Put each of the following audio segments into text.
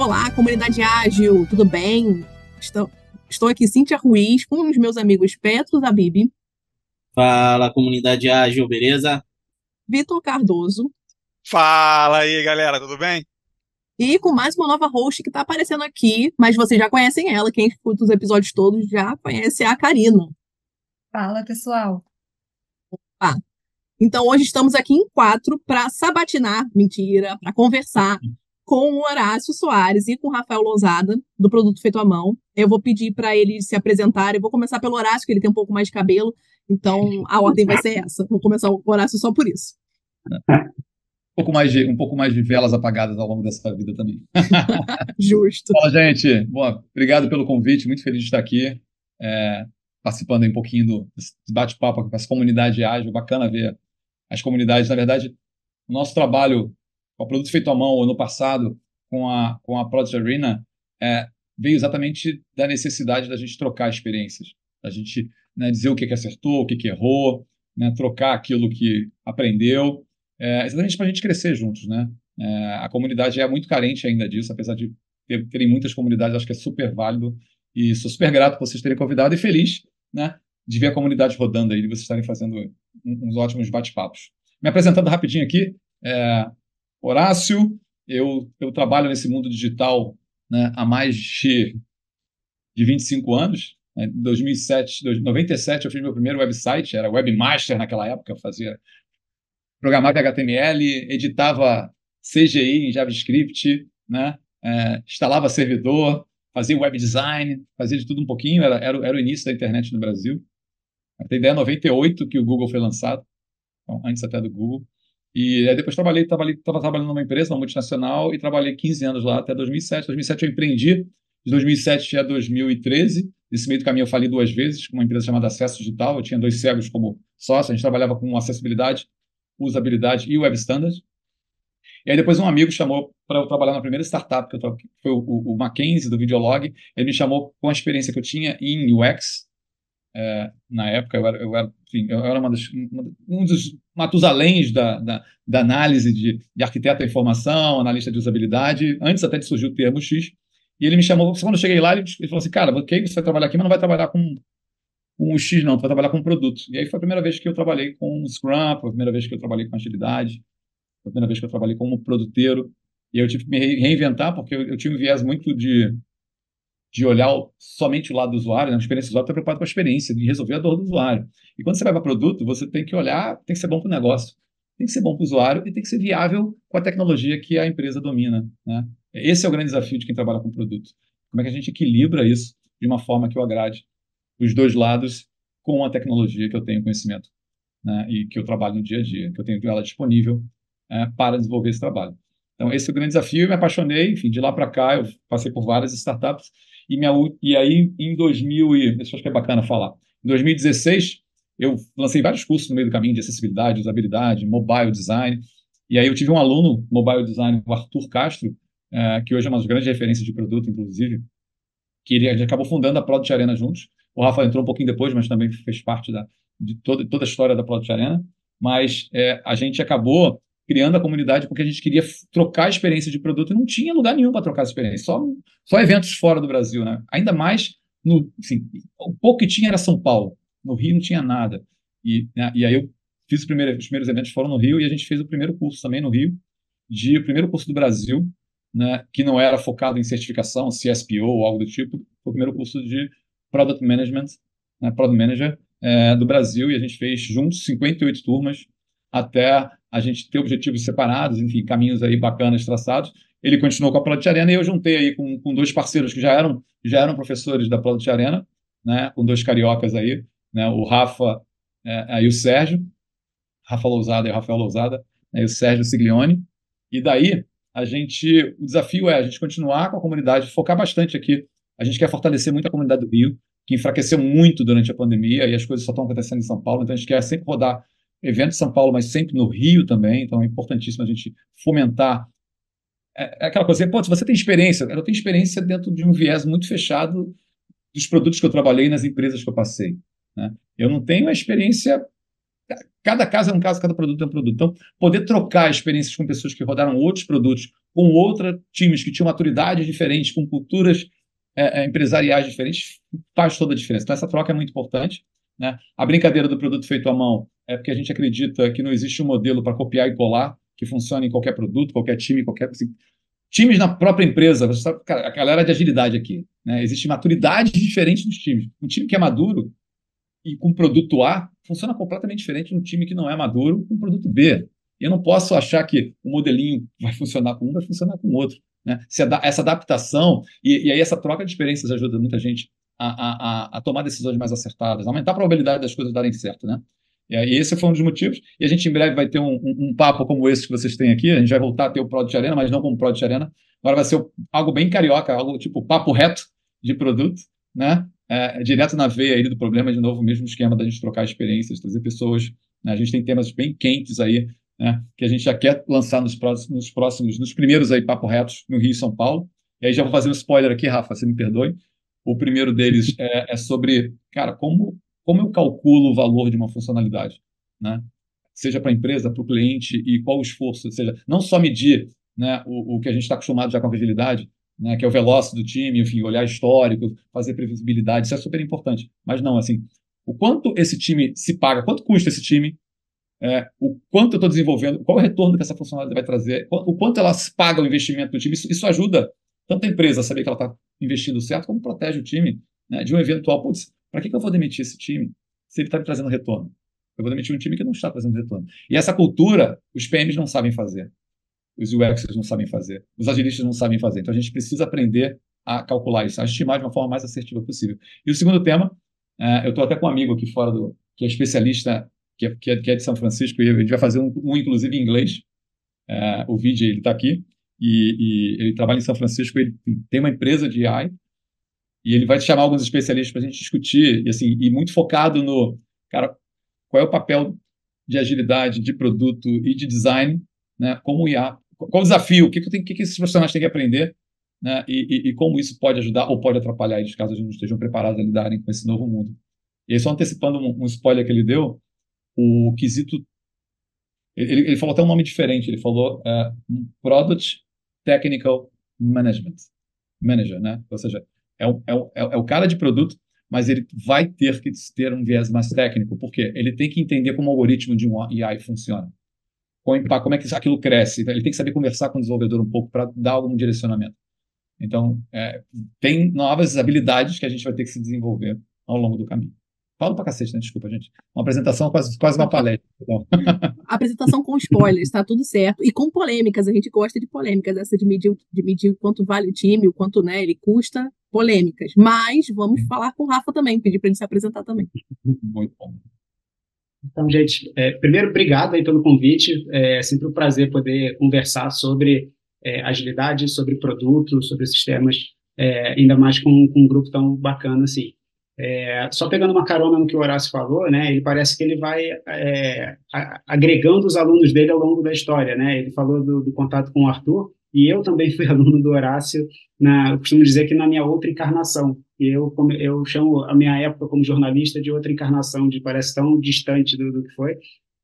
Olá, comunidade ágil, tudo bem? Estou, estou aqui, Cíntia Ruiz, com os meus amigos Petro da Bibi. Fala, comunidade ágil, beleza? Vitor Cardoso. Fala aí, galera, tudo bem? E com mais uma nova host que está aparecendo aqui, mas vocês já conhecem ela, quem escuta os episódios todos já conhece a Karina. Fala, pessoal. Opa. Então hoje estamos aqui em quatro para sabatinar, mentira, para conversar com o Horácio Soares e com o Rafael Lousada, do Produto Feito à Mão. Eu vou pedir para eles se apresentarem. Eu vou começar pelo Horácio, que ele tem um pouco mais de cabelo, então a ordem vai ser essa. Vou começar o Horácio só por isso. Um pouco mais de, um pouco mais de velas apagadas ao longo dessa vida também. Justo. Fala, gente. Bom, obrigado pelo convite, muito feliz de estar aqui, é, participando um pouquinho do bate-papo com essa comunidade ágil. Bacana ver as comunidades. Na verdade, o nosso trabalho o produto feito à mão ano passado com a, com a Project Arena é, veio exatamente da necessidade da gente trocar experiências, da gente né, dizer o que, que acertou, o que, que errou, né, trocar aquilo que aprendeu, é, exatamente para a gente crescer juntos. Né? É, a comunidade é muito carente ainda disso, apesar de ter, terem muitas comunidades, acho que é super válido e sou super grato por vocês terem convidado e feliz né, de ver a comunidade rodando aí, de vocês estarem fazendo uns ótimos bate-papos. Me apresentando rapidinho aqui, é, Horácio, eu, eu trabalho nesse mundo digital né, há mais de, de 25 anos. Né, em 2007, 97 eu fiz meu primeiro website, era webmaster naquela época, eu fazia programava HTML, editava CGI em JavaScript, né, é, instalava servidor, fazia web design, fazia de tudo um pouquinho, era, era, era o início da internet no Brasil. Até ideia 98 que o Google foi lançado, então, antes até do Google. E aí depois trabalhei, trabalhei, estava trabalhando numa empresa, uma multinacional, e trabalhei 15 anos lá até 2007. 2007 eu empreendi, de 2007 a 2013. Nesse meio do caminho eu falei duas vezes com uma empresa chamada Acesso Digital. Eu tinha dois cegos como sócio, a gente trabalhava com acessibilidade, usabilidade e web standard. E aí depois um amigo chamou para eu trabalhar na primeira startup, que, eu, foi o, o, o Mackenzie do Videolog. Ele me chamou com a experiência que eu tinha em UX, é, na época, eu era, eu era, enfim, eu era uma das, um dos matusaléns da, da, da análise de, de arquiteto da informação, analista de usabilidade, antes até de surgir o termo X. E ele me chamou, quando eu cheguei lá, ele, ele falou assim: Cara, ok, você vai trabalhar aqui, mas não vai trabalhar com, com o X, não, tu vai trabalhar com produto. E aí foi a primeira vez que eu trabalhei com Scrum, foi a primeira vez que eu trabalhei com agilidade, foi a primeira vez que eu trabalhei como produteiro. E eu tive que me reinventar, porque eu, eu tinha um viés muito de de olhar somente o lado do usuário, né? a experiência do usuário está preocupado com a experiência, de resolver a dor do usuário. E quando você vai para produto, você tem que olhar, tem que ser bom para o negócio, tem que ser bom para o usuário e tem que ser viável com a tecnologia que a empresa domina. Né? Esse é o grande desafio de quem trabalha com produto. Como é que a gente equilibra isso de uma forma que eu agrade os dois lados com a tecnologia que eu tenho conhecimento né? e que eu trabalho no dia a dia, que eu tenho ela disponível é, para desenvolver esse trabalho. Então, esse é o grande desafio. Eu me apaixonei, enfim, de lá para cá, eu passei por várias startups e, minha, e aí, em 2000, e, isso acho que é bacana falar, em 2016, eu lancei vários cursos no meio do caminho de acessibilidade, usabilidade, mobile design. E aí eu tive um aluno, mobile design, o Arthur Castro, é, que hoje é uma das grandes referências de produto, inclusive, que ele, ele acabou fundando a Product Arena juntos. O Rafa entrou um pouquinho depois, mas também fez parte da, de toda, toda a história da Product Arena. Mas é, a gente acabou criando a comunidade porque a gente queria trocar a experiência de produto e não tinha lugar nenhum para trocar essa experiência, só, só eventos fora do Brasil, né? Ainda mais no, assim, o pouco que tinha era São Paulo, no Rio não tinha nada. E, né, e aí eu fiz primeiro, os primeiros eventos foram no Rio e a gente fez o primeiro curso também no Rio, de o primeiro curso do Brasil, né, que não era focado em certificação, CSPO ou algo do tipo, foi o primeiro curso de Product Management, né, Product Manager é, do Brasil, e a gente fez juntos 58 turmas até a gente ter objetivos separados, enfim, caminhos aí bacanas traçados. Ele continuou com a Product Arena e eu juntei aí com, com dois parceiros que já eram, já eram professores da Product Arena, né, com dois cariocas aí, né, o Rafa é, e o Sérgio, Rafa Lousada e o Rafael Lousada, né, e o Sérgio Siglione. E daí, a gente, o desafio é a gente continuar com a comunidade, focar bastante aqui. A gente quer fortalecer muito a comunidade do Rio, que enfraqueceu muito durante a pandemia e as coisas só estão acontecendo em São Paulo, então a gente quer sempre rodar evento em São Paulo, mas sempre no Rio também, então é importantíssimo a gente fomentar. É, é aquela coisa, pô, você tem experiência, eu tenho experiência dentro de um viés muito fechado dos produtos que eu trabalhei nas empresas que eu passei. Né? Eu não tenho a experiência. Cada caso é um caso, cada produto é um produto. Então, poder trocar experiências com pessoas que rodaram outros produtos com outra, times que tinham maturidades diferentes, com culturas é, é, empresariais diferentes, faz toda a diferença. Então, essa troca é muito importante. Né? A brincadeira do produto feito à mão é porque a gente acredita que não existe um modelo para copiar e colar que funcione em qualquer produto, qualquer time, qualquer. Assim, times na própria empresa, você sabe, cara, a galera de agilidade aqui. Né? Existe maturidade diferente dos times. Um time que é maduro e com produto A funciona completamente diferente de um time que não é maduro com produto B. Eu não posso achar que o modelinho vai funcionar com um, vai funcionar com o outro. Né? Essa adaptação, e, e aí essa troca de experiências ajuda muita gente a, a, a, tomar decisões mais acertadas, aumentar a probabilidade das coisas darem certo. Né? E esse foi um dos motivos. E a gente em breve vai ter um, um, um, papo como esse que vocês têm aqui. A gente vai voltar a ter o Product Arena, mas não como Product Arena. Agora vai ser algo bem carioca, algo tipo papo reto de produto, né? É, direto na veia aí do problema, de novo, o mesmo esquema da gente trocar experiências, trazer pessoas. Né? A gente tem temas bem quentes aí né, que a gente já quer lançar nos próximos, nos próximos, nos primeiros aí papo retos no Rio e São Paulo. E aí já vou fazer um spoiler aqui, Rafa, você me perdoe. O primeiro deles é, é sobre, cara, como, como eu calculo o valor de uma funcionalidade, né? Seja para a empresa, para o cliente e qual o esforço, seja, não só medir né, o, o que a gente está acostumado já com a agilidade, né, que é o veloz do time, enfim, olhar histórico, fazer previsibilidade, isso é super importante. Mas não, assim, o quanto esse time se paga, quanto custa esse time, é, o quanto eu estou desenvolvendo, qual o retorno que essa funcionalidade vai trazer, o quanto elas pagam o investimento do time. Isso, isso ajuda tanto a empresa a saber que ela está investindo certo, como protege o time né, de um eventual, putz, para que, que eu vou demitir esse time se ele está me trazendo retorno? Eu vou demitir um time que não está trazendo retorno. E essa cultura, os PMs não sabem fazer. Os UXs não sabem fazer. Os agilistas não sabem fazer. Então a gente precisa aprender a calcular isso, a estimar de uma forma mais assertiva possível. E o segundo tema, é, eu estou até com um amigo aqui fora do que é especialista que é, que é, que é de São Francisco, e a gente vai fazer um, um inclusive em inglês. É, o vídeo ele está aqui, e, e, ele trabalha em São Francisco, ele tem uma empresa de AI, e ele vai chamar alguns especialistas para a gente discutir, e, assim, e muito focado no, cara, qual é o papel de agilidade, de produto e de design, né, como IA, qual o desafio, o que, que, que, que esses profissionais têm que aprender, né, e, e, como isso pode ajudar ou pode atrapalhar eles, caso eles não estejam preparados a lidarem com esse novo mundo. E aí, só antecipando um, um spoiler que ele deu, o quesito. Ele, ele falou até um nome diferente, ele falou uh, Product Technical Management. Manager, né? Ou seja, é é, o, é o cara de produto, mas ele vai ter que ter um viés mais técnico, porque ele tem que entender como o algoritmo de um AI funciona. Como é que aquilo cresce. Ele tem que saber conversar com o desenvolvedor um pouco para dar algum direcionamento. Então, é, tem novas habilidades que a gente vai ter que se desenvolver ao longo do caminho. Falo pra cacete, né? Desculpa, gente. Uma apresentação quase, quase uma palestra. Então. apresentação com spoilers, tá tudo certo. E com polêmicas, a gente gosta de polêmicas, essa de medir, de medir quanto vale o time, o quanto né, ele custa, polêmicas. Mas vamos falar com o Rafa também, pedir para ele se apresentar também. Muito bom. Então, gente, é, primeiro, obrigado aí pelo convite. É sempre um prazer poder conversar sobre é, agilidade, sobre produto, sobre sistemas, é, ainda mais com, com um grupo tão bacana assim. É, só pegando uma carona no que o Horácio falou, né, ele parece que ele vai é, agregando os alunos dele ao longo da história. Né? Ele falou do, do, contato com o Arthur, e eu também fui aluno do Horácio, na, eu costumo dizer que na minha outra encarnação. Eu, eu chamo a minha época como jornalista de outra encarnação, de parece tão distante do, do que foi,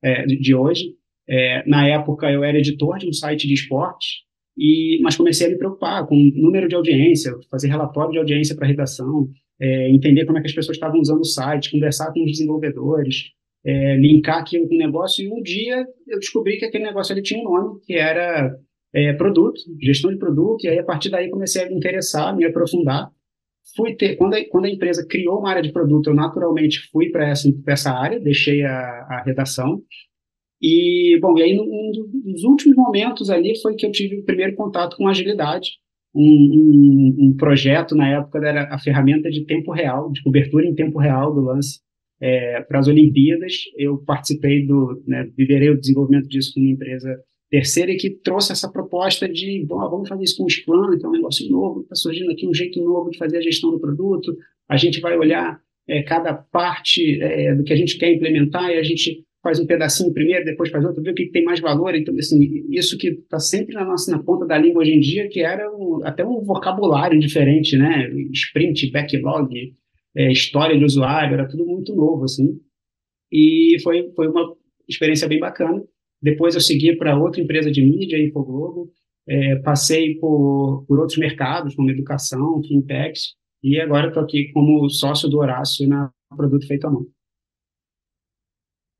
é, de, de, hoje. É, na época eu era editor de um site de esporte, e, mas comecei a me preocupar com o número de audiência, fazer relatório de audiência para redação, é, entender como é que as pessoas estavam usando o site, conversar com os desenvolvedores, é, linkar aquilo com o negócio, e um dia eu descobri que aquele negócio ele tinha um nome, que era é, produto, gestão de produto, e aí a partir daí comecei a me interessar, me aprofundar. Fui ter, quando a, quando a empresa criou uma área de produto, eu naturalmente fui para essa, essa área, deixei a, a redação, e, bom, e aí, num dos últimos momentos ali, foi que eu tive o primeiro contato com agilidade, um, um, um, projeto na época era a ferramenta de tempo real, de cobertura em tempo real do lance é, para as Olimpíadas. Eu participei do, né, o desenvolvimento disso com uma empresa terceira que trouxe essa proposta de, bom, vamos fazer isso com o Scrum, que é um negócio novo, está surgindo aqui um jeito novo de fazer a gestão do produto. A gente vai olhar é, cada parte é, do que a gente quer implementar e a gente faz um pedacinho primeiro, depois faz outro, vê o que tem mais valor. Então, assim, isso que está sempre na nossa na ponta da língua hoje em dia, que era até um vocabulário diferente, né? Sprint, backlog, é, história de usuário, era tudo muito novo, assim. E foi, foi uma experiência bem bacana. Depois eu segui para outra empresa de mídia, Infoglobo, é, passei por, por outros mercados, como educação, fintechs, e agora estou aqui como sócio do Horácio na Produto Feito à Mão.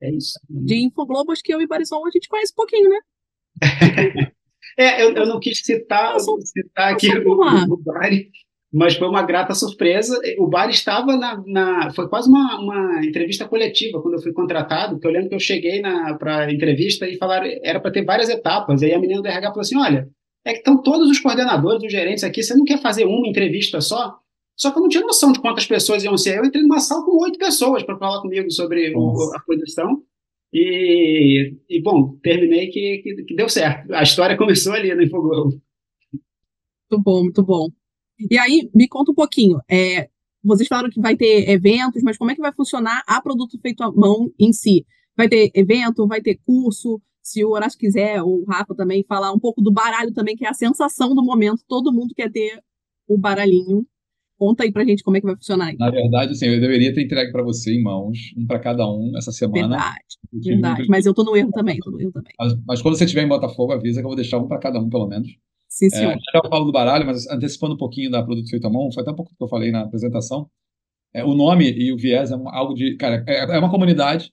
É isso. De Infoglobo, acho que eu e Barisol a gente conhece um pouquinho, né? é, eu, eu não quis citar, citar aqui o, o Bari, mas foi uma grata surpresa. O Bari estava na, na foi quase uma, uma, entrevista coletiva quando eu fui contratado, porque eu lembro que eu cheguei para a entrevista e falaram era para ter várias etapas. Aí a menina do RH falou assim: olha, é que estão todos os coordenadores, os gerentes aqui, você não quer fazer uma entrevista só? Só que eu não tinha noção de quantas pessoas iam ser. Eu entrei numa sala com oito pessoas para falar comigo sobre o, a posição. E, e, bom, terminei que, que, que, deu certo. A história começou ali no Infoglobo. Muito bom, muito bom. E aí, me conta um pouquinho. É, vocês falaram que vai ter eventos, mas como é que vai funcionar a produto feito à mão em si? Vai ter evento, vai ter curso? Se o Horácio quiser, ou o Rafa também, falar um pouco do baralho também, que é a sensação do momento. Todo mundo quer ter o baralhinho. Conta aí pra gente como é que vai funcionar. Na verdade, assim, eu deveria ter entregue para você em mãos, um para cada um, essa semana. Verdade, verdade. Mas eu tô no erro também, tô no erro também. Mas, mas quando você estiver em Botafogo, avisa que eu vou deixar um para cada um, pelo menos. Sim, senhor. É, já falo do baralho, mas antecipando um pouquinho da produto feito à mão, foi até um pouco que eu falei na apresentação. É, o nome e o viés é algo de. Cara, é, é uma comunidade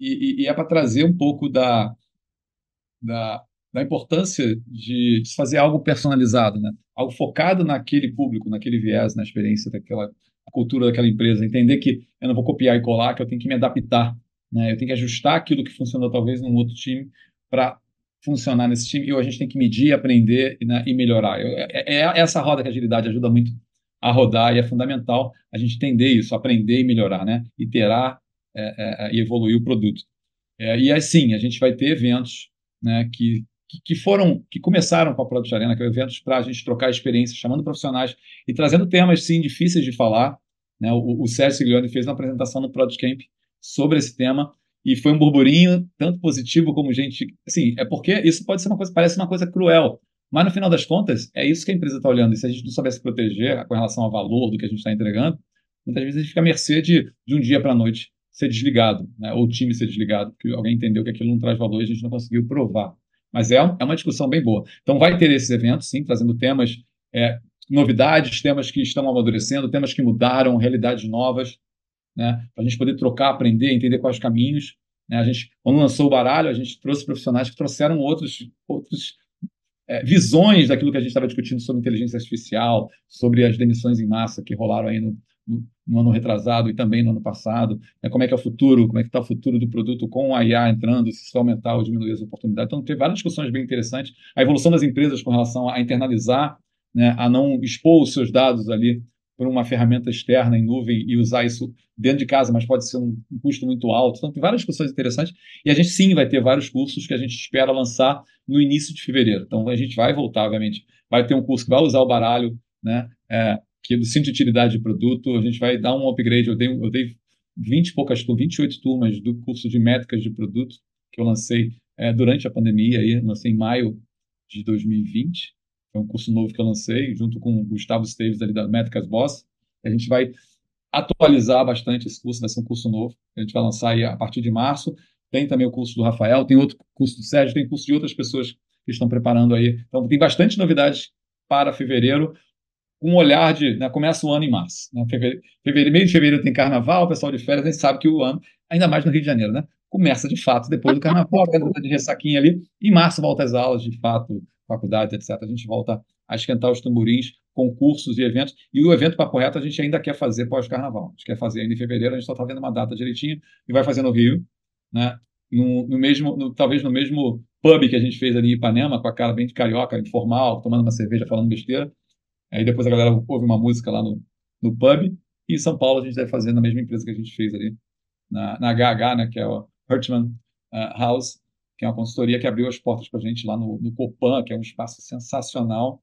e, e, e é para trazer um pouco da, da, da importância de, de fazer algo personalizado, né? algo focado naquele público, naquele viés, na experiência daquela cultura daquela empresa, entender que eu não vou copiar e colar, que eu tenho que me adaptar, né? eu tenho que ajustar aquilo que funcionou talvez num outro time para funcionar nesse time, e a gente tem que medir, aprender né, e melhorar. Eu, é, é, é, essa roda que a agilidade ajuda muito a rodar e é fundamental a gente entender isso, aprender e melhorar, né? iterar é, é, e evoluir o produto. É, e assim, a gente vai ter eventos né, que, que, foram, que começaram com a Product Arena, que é eventos para a gente trocar experiências, chamando profissionais e trazendo temas, sim, difíceis de falar. Né? O, o Sérgio Siglione fez uma apresentação no Product Camp sobre esse tema e foi um burburinho tanto positivo como gente, assim, é porque isso pode ser uma coisa, parece uma coisa cruel, mas no final das contas é isso que a empresa está olhando. E se a gente não souber se proteger com relação ao valor do que a gente está entregando, muitas vezes a gente fica à mercê de, de um dia para a noite ser desligado, né? ou o time ser desligado, porque alguém entendeu que aquilo não traz valor e a gente não conseguiu provar. Mas é, é uma discussão bem boa. Então, vai ter esses eventos, sim, trazendo temas, é, novidades, temas que estão amadurecendo, temas que mudaram, realidades novas, né? para a gente poder trocar, aprender, entender quais caminhos. Né? A gente, quando lançou o baralho, a gente trouxe profissionais que trouxeram outros, outros é, visões daquilo que a gente estava discutindo sobre inteligência artificial, sobre as demissões em massa que rolaram aí no, no ano retrasado e também no ano passado, né, como é que é o futuro, como é que está o futuro do produto com a IA entrando, se isso aumentar ou diminuir as oportunidades. Então, tem várias discussões bem interessantes. A evolução das empresas com relação a internalizar, né, a não expor os seus dados ali por uma ferramenta externa em nuvem e usar isso dentro de casa, mas pode ser um, um custo muito alto. Então, tem várias discussões interessantes. E a gente, sim, vai ter vários cursos que a gente espera lançar no início de fevereiro. Então, a gente vai voltar, obviamente. Vai ter um curso que vai usar o baralho, né? É, que é do Cinto de Utilidade de Produto, a gente vai dar um upgrade. Eu dei, eu dei 20 e poucas, 28 turmas do curso de métricas de produto, que eu lancei é, durante a pandemia, aí, lancei em maio de 2020. É um curso novo que eu lancei, junto com o Gustavo Esteves, ali da Métricas Boss. A gente vai atualizar bastante esse curso, vai ser um curso novo, a gente vai lançar aí a partir de março. Tem também o curso do Rafael, tem outro curso do Sérgio, tem curso de outras pessoas que estão preparando aí. Então, tem bastante novidades para fevereiro um olhar de. Né, começa o ano em março. Né, fevereiro, fevereiro, meio de fevereiro tem carnaval, o pessoal de férias, a gente sabe que o ano, ainda mais no Rio de Janeiro, né? Começa de fato depois do carnaval, a de ressaquinha ali. Em março volta às aulas, de fato, faculdades, etc. A gente volta a esquentar os tamborins, concursos e eventos. E o evento Papo Reto a gente ainda quer fazer pós-carnaval. A gente quer fazer ainda em fevereiro, a gente só está vendo uma data direitinho e vai fazer no Rio, né? No, no mesmo, no, talvez no mesmo pub que a gente fez ali em Ipanema, com a cara bem de carioca, informal, tomando uma cerveja, falando besteira. Aí depois a galera ouve uma música lá no, no pub. E em São Paulo a gente deve fazer na mesma empresa que a gente fez ali, na, na HH, né, que é o Hertzman uh, House, que é uma consultoria que abriu as portas para a gente lá no, no Copan, que é um espaço sensacional,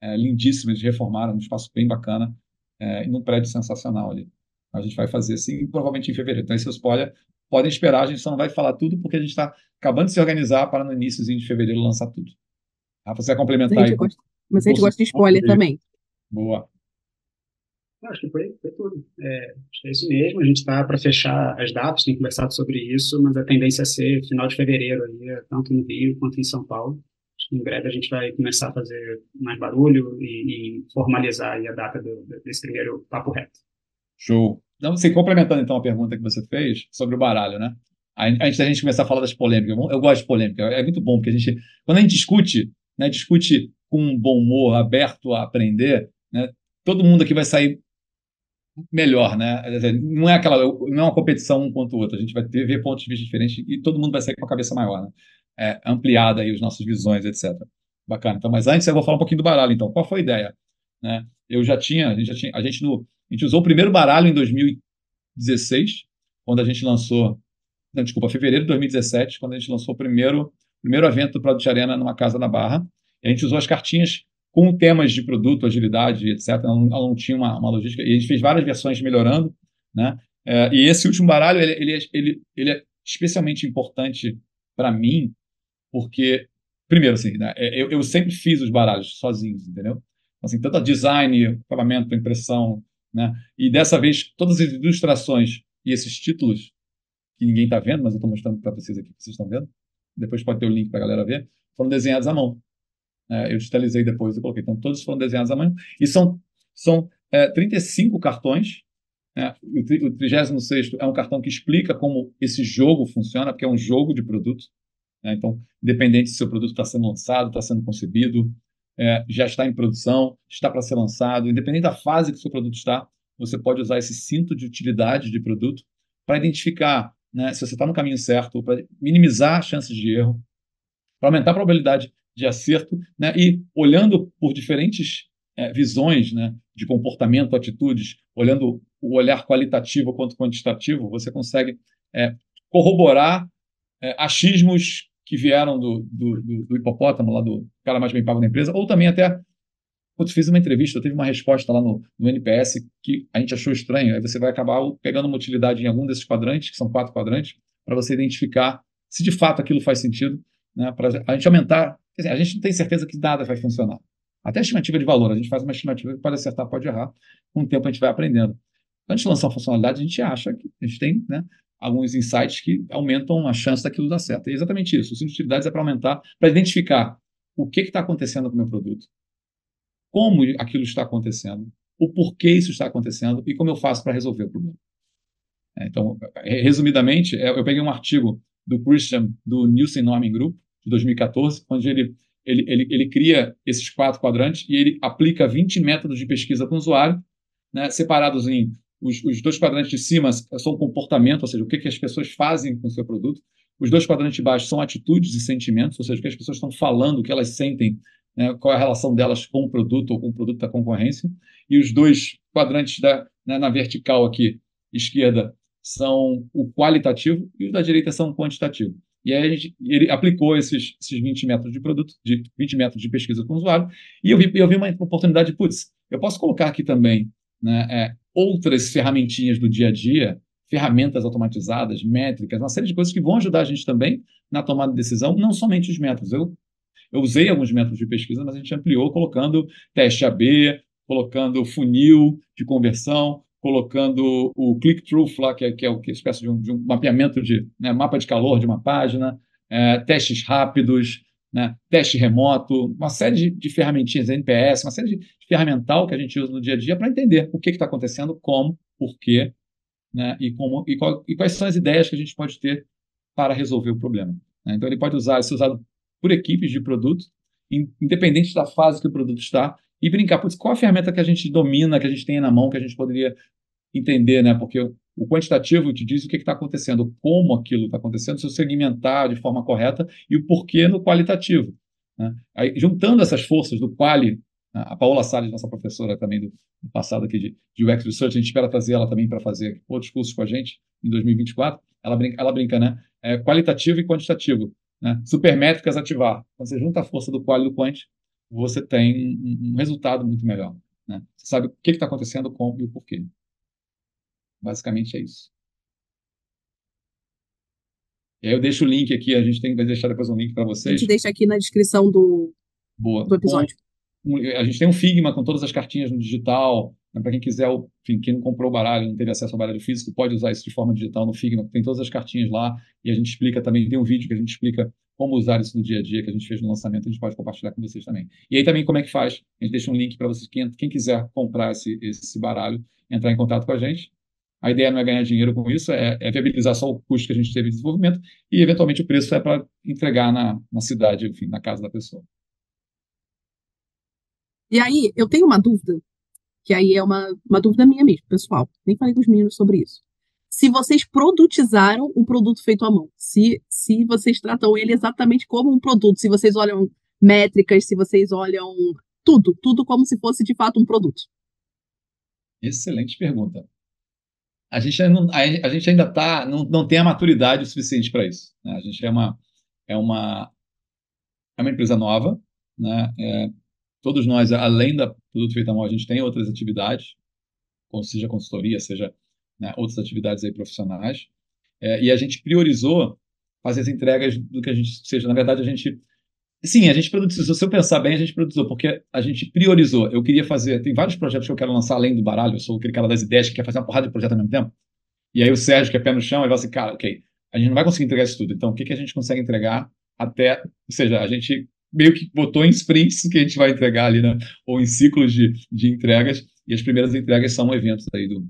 é, lindíssimo. Eles reformaram, um espaço bem bacana, é, e num prédio sensacional ali. A gente vai fazer assim, provavelmente em fevereiro. Então, esse é spoiler. Podem esperar, a gente só não vai falar tudo, porque a gente está acabando de se organizar para no início de fevereiro lançar tudo. Rafa, você vai complementar aí? Mas a gente gosta de spoiler também. Boa. Acho que foi, foi tudo. É, acho que é isso mesmo. A gente está para fechar as datas, tem conversado sobre isso, mas a tendência é ser final de fevereiro, aí, tanto no Rio quanto em São Paulo. Em breve a gente vai começar a fazer mais barulho e, e formalizar a data do, desse primeiro papo reto. Show. Então, assim, complementando então a pergunta que você fez sobre o baralho, né? Antes da gente começar a falar das polêmicas, eu gosto de polêmica, é muito bom, porque a gente, quando a gente discute, né, discute com um bom humor, aberto a aprender, né, todo mundo aqui vai sair melhor, né? Não é aquela, não é uma competição um contra o outro. A gente vai ter ver pontos de vista diferentes e todo mundo vai sair com a cabeça maior, né? É, ampliada aí as nossas visões, etc. Bacana. Então, mas antes eu vou falar um pouquinho do baralho. Então, qual foi a ideia? Né? Eu já tinha, a gente já tinha, a gente no, a gente usou o primeiro baralho em 2016, quando a gente lançou, não, desculpa, fevereiro de 2017, quando a gente lançou o primeiro, primeiro evento do Product Arena numa casa na Barra. A gente usou as cartinhas com temas de produto, agilidade, etc. Ela não, ela não tinha uma, uma, logística. E a gente fez várias versões melhorando, né? É, e esse último baralho, ele, ele, ele, ele é especialmente importante para mim, porque, primeiro, assim, né, é, eu, eu, sempre fiz os baralhos sozinhos, entendeu? Assim, tanto a design, acabamento, impressão, né? E dessa vez, todas as ilustrações e esses títulos, que ninguém está vendo, mas eu estou mostrando para vocês aqui, que vocês estão vendo, depois pode ter o link para a galera ver, foram desenhados à mão. É, eu digitalizei depois e coloquei. Então, todos foram desenhados à mão. E são, são é, 35 cartões. Né? O, o 36 é um cartão que explica como esse jogo funciona, porque é um jogo de produto. Né? Então, independente se o produto está sendo lançado, está sendo concebido, é, já está em produção, está para ser lançado, independente da fase que o seu produto está, você pode usar esse cinto de utilidade de produto para identificar né, se você está no caminho certo, para minimizar chances de erro, para aumentar a probabilidade de acerto, né? e olhando por diferentes é, visões né, de comportamento, atitudes, olhando o olhar qualitativo quanto quantitativo, você consegue é, corroborar é, achismos que vieram do, do, do, hipopótamo, lá do cara mais bem pago da empresa, ou também até. Putz, fiz uma entrevista, teve uma resposta lá no, no NPS que a gente achou estranho. Aí você vai acabar pegando uma utilidade em algum desses quadrantes, que são quatro quadrantes, para você identificar se de fato aquilo faz sentido, né, para a gente aumentar Dizer, a gente não tem certeza que nada vai funcionar. Até a estimativa de valor, a gente faz uma estimativa que pode acertar, pode errar. Com o tempo a gente vai aprendendo. Quando a gente lança uma funcionalidade, a gente acha que a gente tem né, alguns insights que aumentam a chance daquilo dar certo. E é exatamente isso. Os utilidades é para aumentar, para identificar o que está acontecendo com o meu produto, como aquilo está acontecendo, o porquê isso está acontecendo e como eu faço para resolver o problema. É, então, resumidamente, é, eu peguei um artigo do Christian, do Nielsen Norman Group, de 2014, onde ele, ele, ele, ele cria esses quatro quadrantes e ele aplica 20 métodos de pesquisa com o usuário, né, separados em os, os, dois quadrantes de cima são comportamento, ou seja, o que, que as pessoas fazem com o seu produto. Os dois quadrantes de baixo são atitudes e sentimentos, ou seja, o que as pessoas estão falando, o que elas sentem, né, qual é a relação delas com o produto ou com o produto da concorrência. E os dois quadrantes da, né, na vertical aqui, esquerda, são o qualitativo e os da direita são o quantitativo. E aí gente, ele aplicou esses, esses 20 métodos de produto, de 20 métodos de pesquisa com o usuário, e eu vi, eu vi uma oportunidade, putz, eu posso colocar aqui também né, é, outras ferramentinhas do dia a dia, ferramentas automatizadas, métricas, uma série de coisas que vão ajudar a gente também na tomada de decisão, não somente os métodos. Eu, eu usei alguns métodos de pesquisa, mas a gente ampliou colocando teste AB, colocando funil de conversão, colocando o click-through, é, que é, que é uma espécie de um, de um mapeamento de né, mapa de calor de uma página, é, testes rápidos, né, teste remoto, uma série de, de ferramentinhas, NPS, uma série de, de ferramental que a gente usa no dia a dia para entender o que está acontecendo, como, por quê, né, e, como, e, qual, e, quais são as ideias que a gente pode ter para resolver o problema. Né? Então, ele pode usar, ser usado por equipes de produto, independente da fase que o produto está, e brincar, putz, qual a ferramenta que a gente domina, que a gente tem na mão, que a gente poderia entender, né? Porque o quantitativo te diz o que está acontecendo, como aquilo está acontecendo, se eu segmentar de forma correta e o porquê no qualitativo. Né? Aí, juntando essas forças do quali, a Paola Salles, nossa professora também do, do passado aqui de, de UX Research, a gente espera trazer ela também para fazer outros cursos com a gente em 2024. Ela brinca, ela brinca né? É qualitativo e quantitativo. Né? Supermétricas ativar. Quando você junta a força do quali e do quant, você tem um, um resultado muito melhor. Né? Você sabe o que está acontecendo, como e o porquê. Basicamente é isso. E aí eu deixo o link aqui, a gente tem que deixar depois um link para vocês. A gente deixa aqui na descrição do, Boa. do episódio. A gente tem um Figma com todas as cartinhas no digital. Né, para quem quiser, enfim, quem não comprou o baralho, não teve acesso ao baralho físico, pode usar isso de forma digital no Figma, tem todas as cartinhas lá. E a gente explica também, tem um vídeo que a gente explica como usar isso no dia a dia que a gente fez no lançamento, a gente pode compartilhar com vocês também. E aí também como é que faz? A gente deixa um link para vocês, quem, quem quiser comprar esse, esse baralho, entrar em contato com a gente. A ideia não é ganhar dinheiro com isso, é, é viabilizar só o custo que a gente teve de desenvolvimento e, eventualmente, o preço é para entregar na, na cidade, enfim, na casa da pessoa. E aí, eu tenho uma dúvida, que aí é uma, uma dúvida minha mesmo, pessoal. Nem falei com os meninos sobre isso. Se vocês produtizaram o produto feito à mão, se, se vocês tratam ele exatamente como um produto, se vocês olham métricas, se vocês olham tudo, tudo como se fosse de fato um produto. Excelente pergunta. A gente, não, a, gente ainda tá, não, não tem a maturidade o suficiente para isso. Né? A gente é uma, é uma, é uma empresa nova, né? É, todos nós, além da produto feito à mão, a gente tem outras atividades, seja consultoria, seja né, outras atividades aí profissionais, é, e a gente priorizou fazer as entregas do que a gente, seja, na verdade, a gente, sim, a gente produziu, se eu pensar bem, a gente produziu, porque a gente priorizou, eu queria fazer, tem vários projetos que eu quero lançar além do baralho, eu sou aquele cara das ideias que quer fazer uma porrada de projeto ao mesmo tempo, e aí o Sérgio, que é pé no chão, ele fala assim, cara, ok, a gente não vai conseguir entregar isso tudo, então o que, que a gente consegue entregar até, ou seja, a gente meio que botou em sprints que a gente vai entregar ali, né? ou em ciclos de, de entregas, e as primeiras entregas são eventos aí do,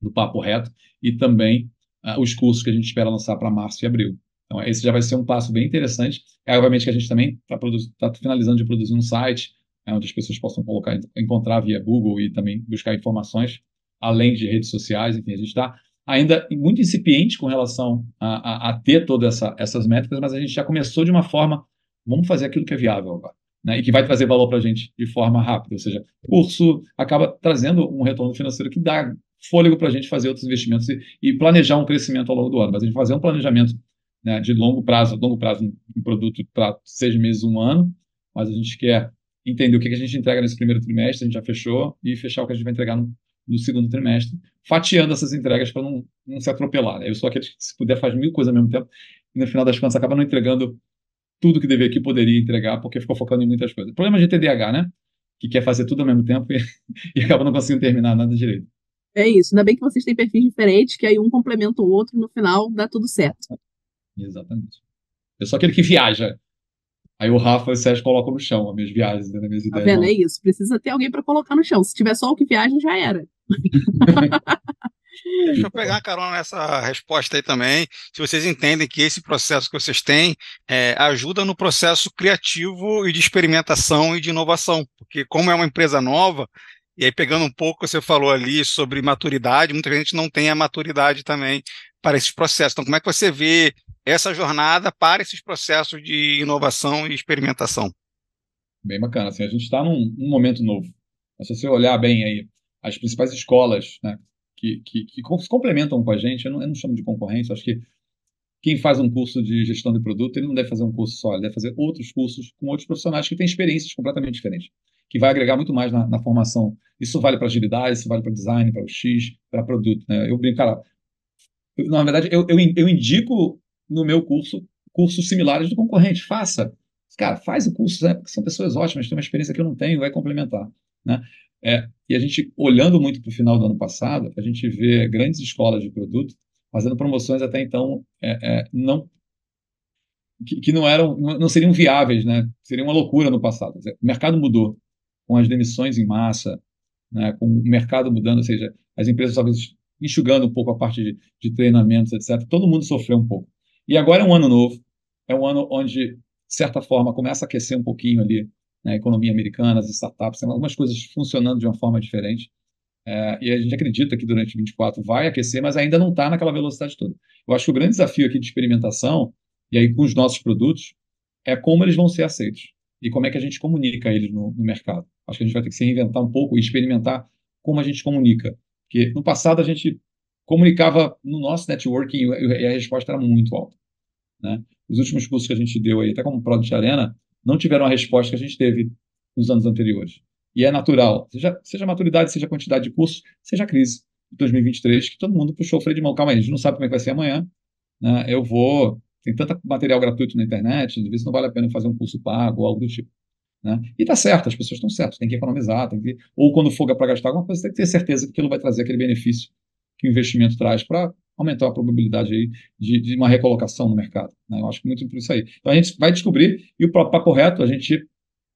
do Papo Reto, e também uh, os cursos que a gente espera lançar para março e abril. Então, esse já vai ser um passo bem interessante. É, obviamente que a gente também está tá finalizando de produzir um site, é, onde as pessoas possam colocar, encontrar via Google e também buscar informações, além de redes sociais, enfim, a gente está ainda muito incipiente com relação a, a, a ter todas essa, essas métricas, mas a gente já começou de uma forma Vamos fazer aquilo que é viável agora. Né, e que vai trazer valor para a gente de forma rápida. Ou seja, o curso acaba trazendo um retorno financeiro que dá fôlego para a gente fazer outros investimentos e, e, planejar um crescimento ao longo do ano. Mas a gente fazer um planejamento né, de longo prazo, longo prazo, um produto para seis meses, um ano, mas a gente quer entender o que a gente entrega nesse primeiro trimestre, a gente já fechou, e fechar o que a gente vai entregar no, no segundo trimestre, fatiando essas entregas para não, não se atropelar. Né? Eu sou aquele que, se puder, faz mil coisas ao mesmo tempo, e no final das contas acaba não entregando tudo que deveria que poderia entregar, porque ficou focando em muitas coisas. Problema de TDAH, né? Que quer fazer tudo ao mesmo tempo e, e acaba não conseguindo terminar nada direito. É isso. Ainda bem que vocês têm perfis diferentes, que aí um complementa o outro e no final dá tudo certo. Exatamente. Eu sou aquele que viaja. Aí o Rafa e o Sérgio colocam no chão as minhas viagens, né, as minhas ideias. Tá vendo? É isso. Precisa ter alguém para colocar no chão. Se tiver só o que viaja, já era. Deixa eu pegar a carona nessa resposta aí também. Se vocês entendem que esse processo que vocês têm é, ajuda no processo criativo e de experimentação e de inovação, porque como é uma empresa nova, e aí pegando um pouco, você falou ali sobre maturidade, muita gente não tem a maturidade também para esses processos. Então, como é que você vê essa jornada para esses processos de inovação e experimentação? Bem bacana. Assim, a gente está num, num momento novo. Se você olhar bem aí, as principais escolas né, que, que, que se complementam com a gente. Eu não, eu não chamo de concorrência, acho que quem faz um curso de gestão de produto, ele não deve fazer um curso só, ele deve fazer outros cursos com outros profissionais que têm experiências completamente diferentes, que vai agregar muito mais na, na formação. Isso vale para agilidade, isso vale para design, para o X, para produto. Né? Eu brinco, cara, eu, na verdade, eu, eu, eu indico no meu curso cursos similares do concorrente. Faça. Cara, faz o curso, né? porque são pessoas ótimas, têm uma experiência que eu não tenho, vai complementar. Né? É, e a gente, olhando muito para o final do ano passado, a gente vê grandes escolas de produto fazendo promoções até então é, é, não que, que, não eram, não seriam viáveis, né? Seria uma loucura no passado. O mercado mudou com as demissões em massa, né? Com o mercado mudando, ou seja, as empresas talvez enxugando um pouco a parte de, de treinamentos, etc. Todo mundo sofreu um pouco. E agora é um ano novo, é um ano onde, de certa forma, começa a aquecer um pouquinho ali né, economia americana, as startups, tem algumas coisas funcionando de uma forma diferente. É, e a gente acredita que durante 24 vai aquecer, mas ainda não está naquela velocidade toda. Eu acho que o grande desafio aqui de experimentação, e aí com os nossos produtos, é como eles vão ser aceitos e como é que a gente comunica eles no, no mercado. Acho que a gente vai ter que se reinventar um pouco e experimentar como a gente comunica. Porque no passado a gente comunicava no nosso networking e a resposta era muito alta. Né? Os últimos cursos que a gente deu aí, até como Product Arena, não tiveram a resposta que a gente teve nos anos anteriores. E é natural, seja, seja maturidade, seja quantidade de cursos, seja crise de 2023, que todo mundo puxou o freio de mão. Calma aí, a gente não sabe como é que vai ser amanhã. Né? Eu vou. Tem tanto material gratuito na internet, às vezes não vale a pena fazer um curso pago ou algo do tipo. Né? E tá certo, as pessoas estão certas, tem que economizar, tem que, ou quando for para gastar alguma coisa, tem que ter certeza que aquilo vai trazer aquele benefício que o investimento traz para aumentar a probabilidade aí de, de uma recolocação no mercado. Né? Eu acho que muito por isso aí. Então a gente vai descobrir e o papo reto a gente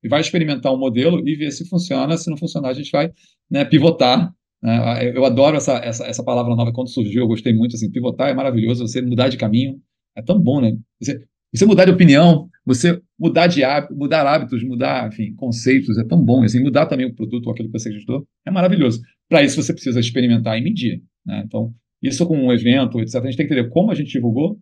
vai experimentar um modelo e ver se funciona. Se não funcionar, a gente vai né, pivotar. Né? Eu adoro essa, essa, essa palavra nova quando surgiu, eu gostei muito. Assim, pivotar é maravilhoso, você mudar de caminho é tão bom, né? Você, você mudar de opinião, você mudar de hábito, mudar hábitos, mudar, enfim, conceitos, é tão bom. Assim, mudar também o produto ou aquilo que você acreditou é maravilhoso. Para isso, você precisa experimentar e medir. Né? Então, isso com um evento, etc., a gente tem que entender como a gente divulgou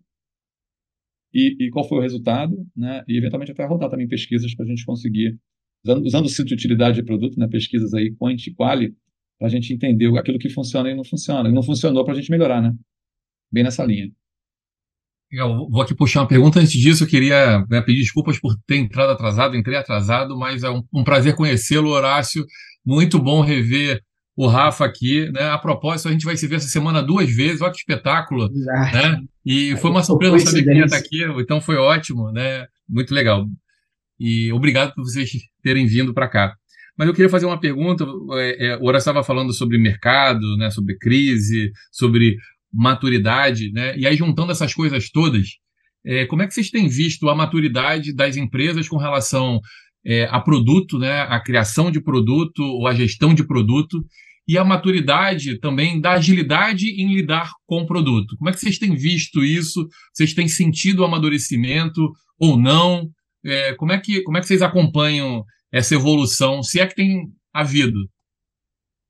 e, e qual foi o resultado, né? e eventualmente até rodar também pesquisas para a gente conseguir, usando, usando o cinto de utilidade de produto, né? pesquisas aí, quanti quali, para a gente entender aquilo que funciona e não funciona. E não funcionou para a gente melhorar, né? Bem nessa linha. Eu vou aqui puxar uma pergunta. Antes disso, eu queria né, pedir desculpas por ter entrado atrasado, entrei atrasado, mas é um, um prazer conhecê-lo, Horácio. Muito bom rever o Rafa aqui. Né? A propósito, a gente vai se ver essa semana duas vezes, olha que espetáculo. Né? E foi uma surpresa saber que ia estar aqui, então foi ótimo, né? muito legal. E obrigado por vocês terem vindo para cá. Mas eu queria fazer uma pergunta. É, é, o Horácio estava falando sobre mercado, né, sobre crise, sobre maturidade, né? E aí, juntando essas coisas todas, é, como é que vocês têm visto a maturidade das empresas com relação é, a produto, né? A criação de produto ou a gestão de produto e a maturidade também da agilidade em lidar com o produto. Como é que vocês têm visto isso? Vocês têm sentido o amadurecimento ou não? É, como, é que, como é que vocês acompanham essa evolução, se é que tem havido?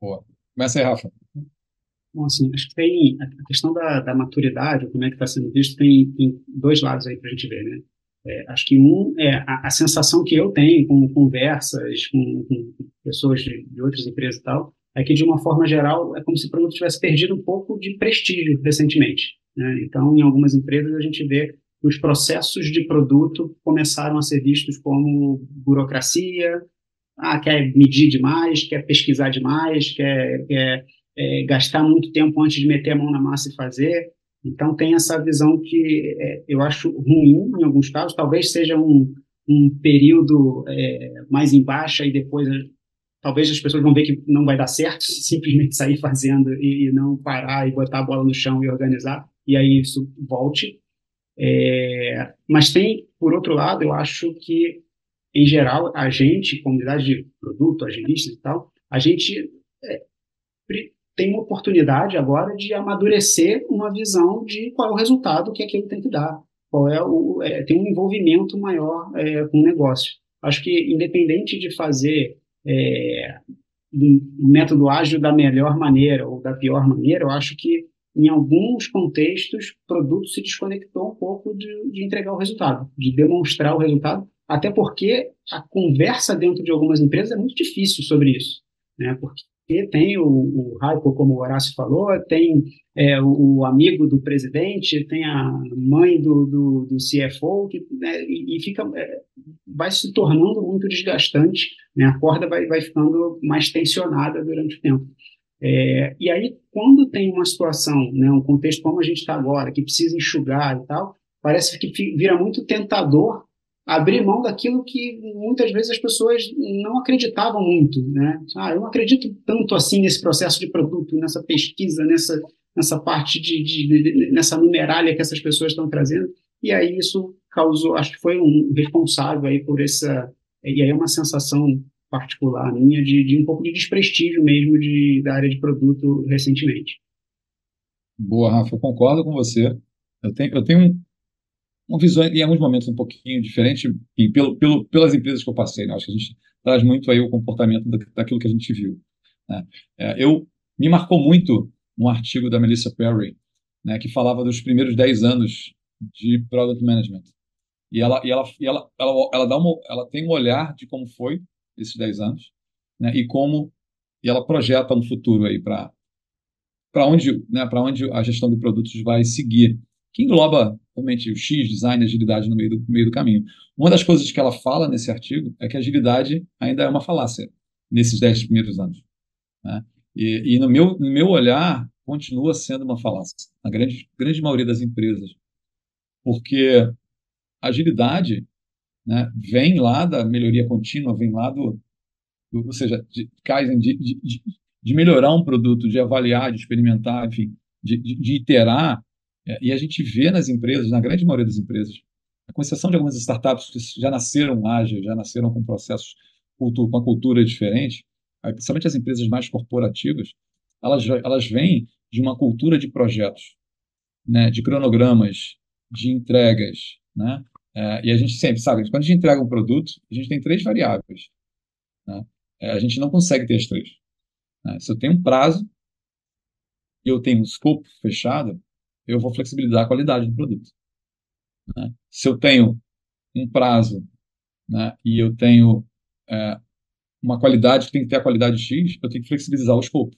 Boa. Começa aí, Rafa. Bom, assim, acho que tem a questão da, da maturidade, como é que está sendo visto, tem, tem dois lados aí para a gente ver, né? É, acho que um é a, a, sensação que eu tenho com conversas com, com pessoas de, de, outras empresas e tal, é que de uma forma geral é como se o produto tivesse perdido um pouco de prestígio recentemente. Né? Então, em algumas empresas a gente vê que os processos de produto começaram a ser vistos como burocracia, ah, quer medir demais, quer pesquisar demais, quer, quer é, gastar muito tempo antes de meter a mão na massa e fazer. Então, tem essa visão que é, eu acho ruim em alguns casos. Talvez seja um, um período é, mais em baixa e depois talvez as pessoas vão ver que não vai dar certo simplesmente sair fazendo e, e não parar e botar a bola no chão e organizar. E aí isso volte. É, mas tem, por outro lado, eu acho que, em geral, a gente, comunidade de produto, agilistas e tal, a gente é, tem uma oportunidade agora de amadurecer uma visão de qual é o resultado que aquilo tem que dar, qual é o é, tem um envolvimento maior é, com o negócio. Acho que independente de fazer é, um método ágil da melhor maneira ou da pior maneira, eu acho que em alguns contextos o produto se desconectou um pouco de, de entregar o resultado, de demonstrar o resultado, até porque a conversa dentro de algumas empresas é muito difícil sobre isso, né? Porque porque tem o, o Raipo, como o Horácio falou, tem é, o, o, amigo do presidente, tem a mãe do, do, do CFO, que, né, e, e, fica, é, vai se tornando muito desgastante, né, a corda vai, vai ficando mais tensionada durante o tempo. É, e aí, quando tem uma situação, né, um contexto como a gente está agora, que precisa enxugar e tal, parece que vira muito tentador abrir mão daquilo que muitas vezes as pessoas não acreditavam muito, né? Ah, eu não acredito tanto assim nesse processo de produto, nessa pesquisa, nessa nessa parte de, de, de nessa numerália que essas pessoas estão trazendo. E aí isso causou, acho que foi um responsável aí por essa e aí é uma sensação particular minha de, de um pouco de desprestígio mesmo de, da área de produto recentemente. Boa, Rafa, eu concordo com você. Eu tenho, eu tenho uma visão, em alguns momentos, um pouquinho diferente, e pelo, pelo, pelas empresas que eu passei. Né? Acho que a gente traz muito aí o comportamento daquilo que a gente viu. Né? É, eu Me marcou muito um artigo da Melissa Perry, né, que falava dos primeiros 10 anos de Product Management. E ela, e ela, e ela, ela, ela, dá uma, ela tem um olhar de como foi esses 10 anos, né, e como e ela projeta um futuro aí para para onde, né, para onde a gestão de produtos vai seguir que engloba realmente o X, design, agilidade no meio do, meio do caminho. Uma das coisas que ela fala nesse artigo é que a agilidade ainda é uma falácia nesses dez primeiros anos. Né? E, e, no, meu, no meu olhar, continua sendo uma falácia, na grande, grande maioria das empresas. Porque agilidade né, vem lá da melhoria contínua, vem lá do, do ou seja, de de, de, de melhorar um produto, de avaliar, de experimentar, enfim, de, de, de iterar, e a gente vê nas empresas, na grande maioria das empresas, com exceção de algumas startups que já nasceram ágeis, já nasceram com processos, com uma cultura diferente, principalmente as empresas mais corporativas, elas, elas vêm de uma cultura de projetos, né, de cronogramas, de entregas, né? É, e a gente sempre sabe, quando a gente entrega um produto, a gente tem três variáveis. Né? É, a gente não consegue ter as três. Né? Se eu tenho um prazo e eu tenho um escopo fechado, eu vou flexibilizar a qualidade do produto. Né? Se eu tenho um prazo né, e eu tenho é, uma qualidade que tem que ter a qualidade X, eu tenho que flexibilizar o escopo.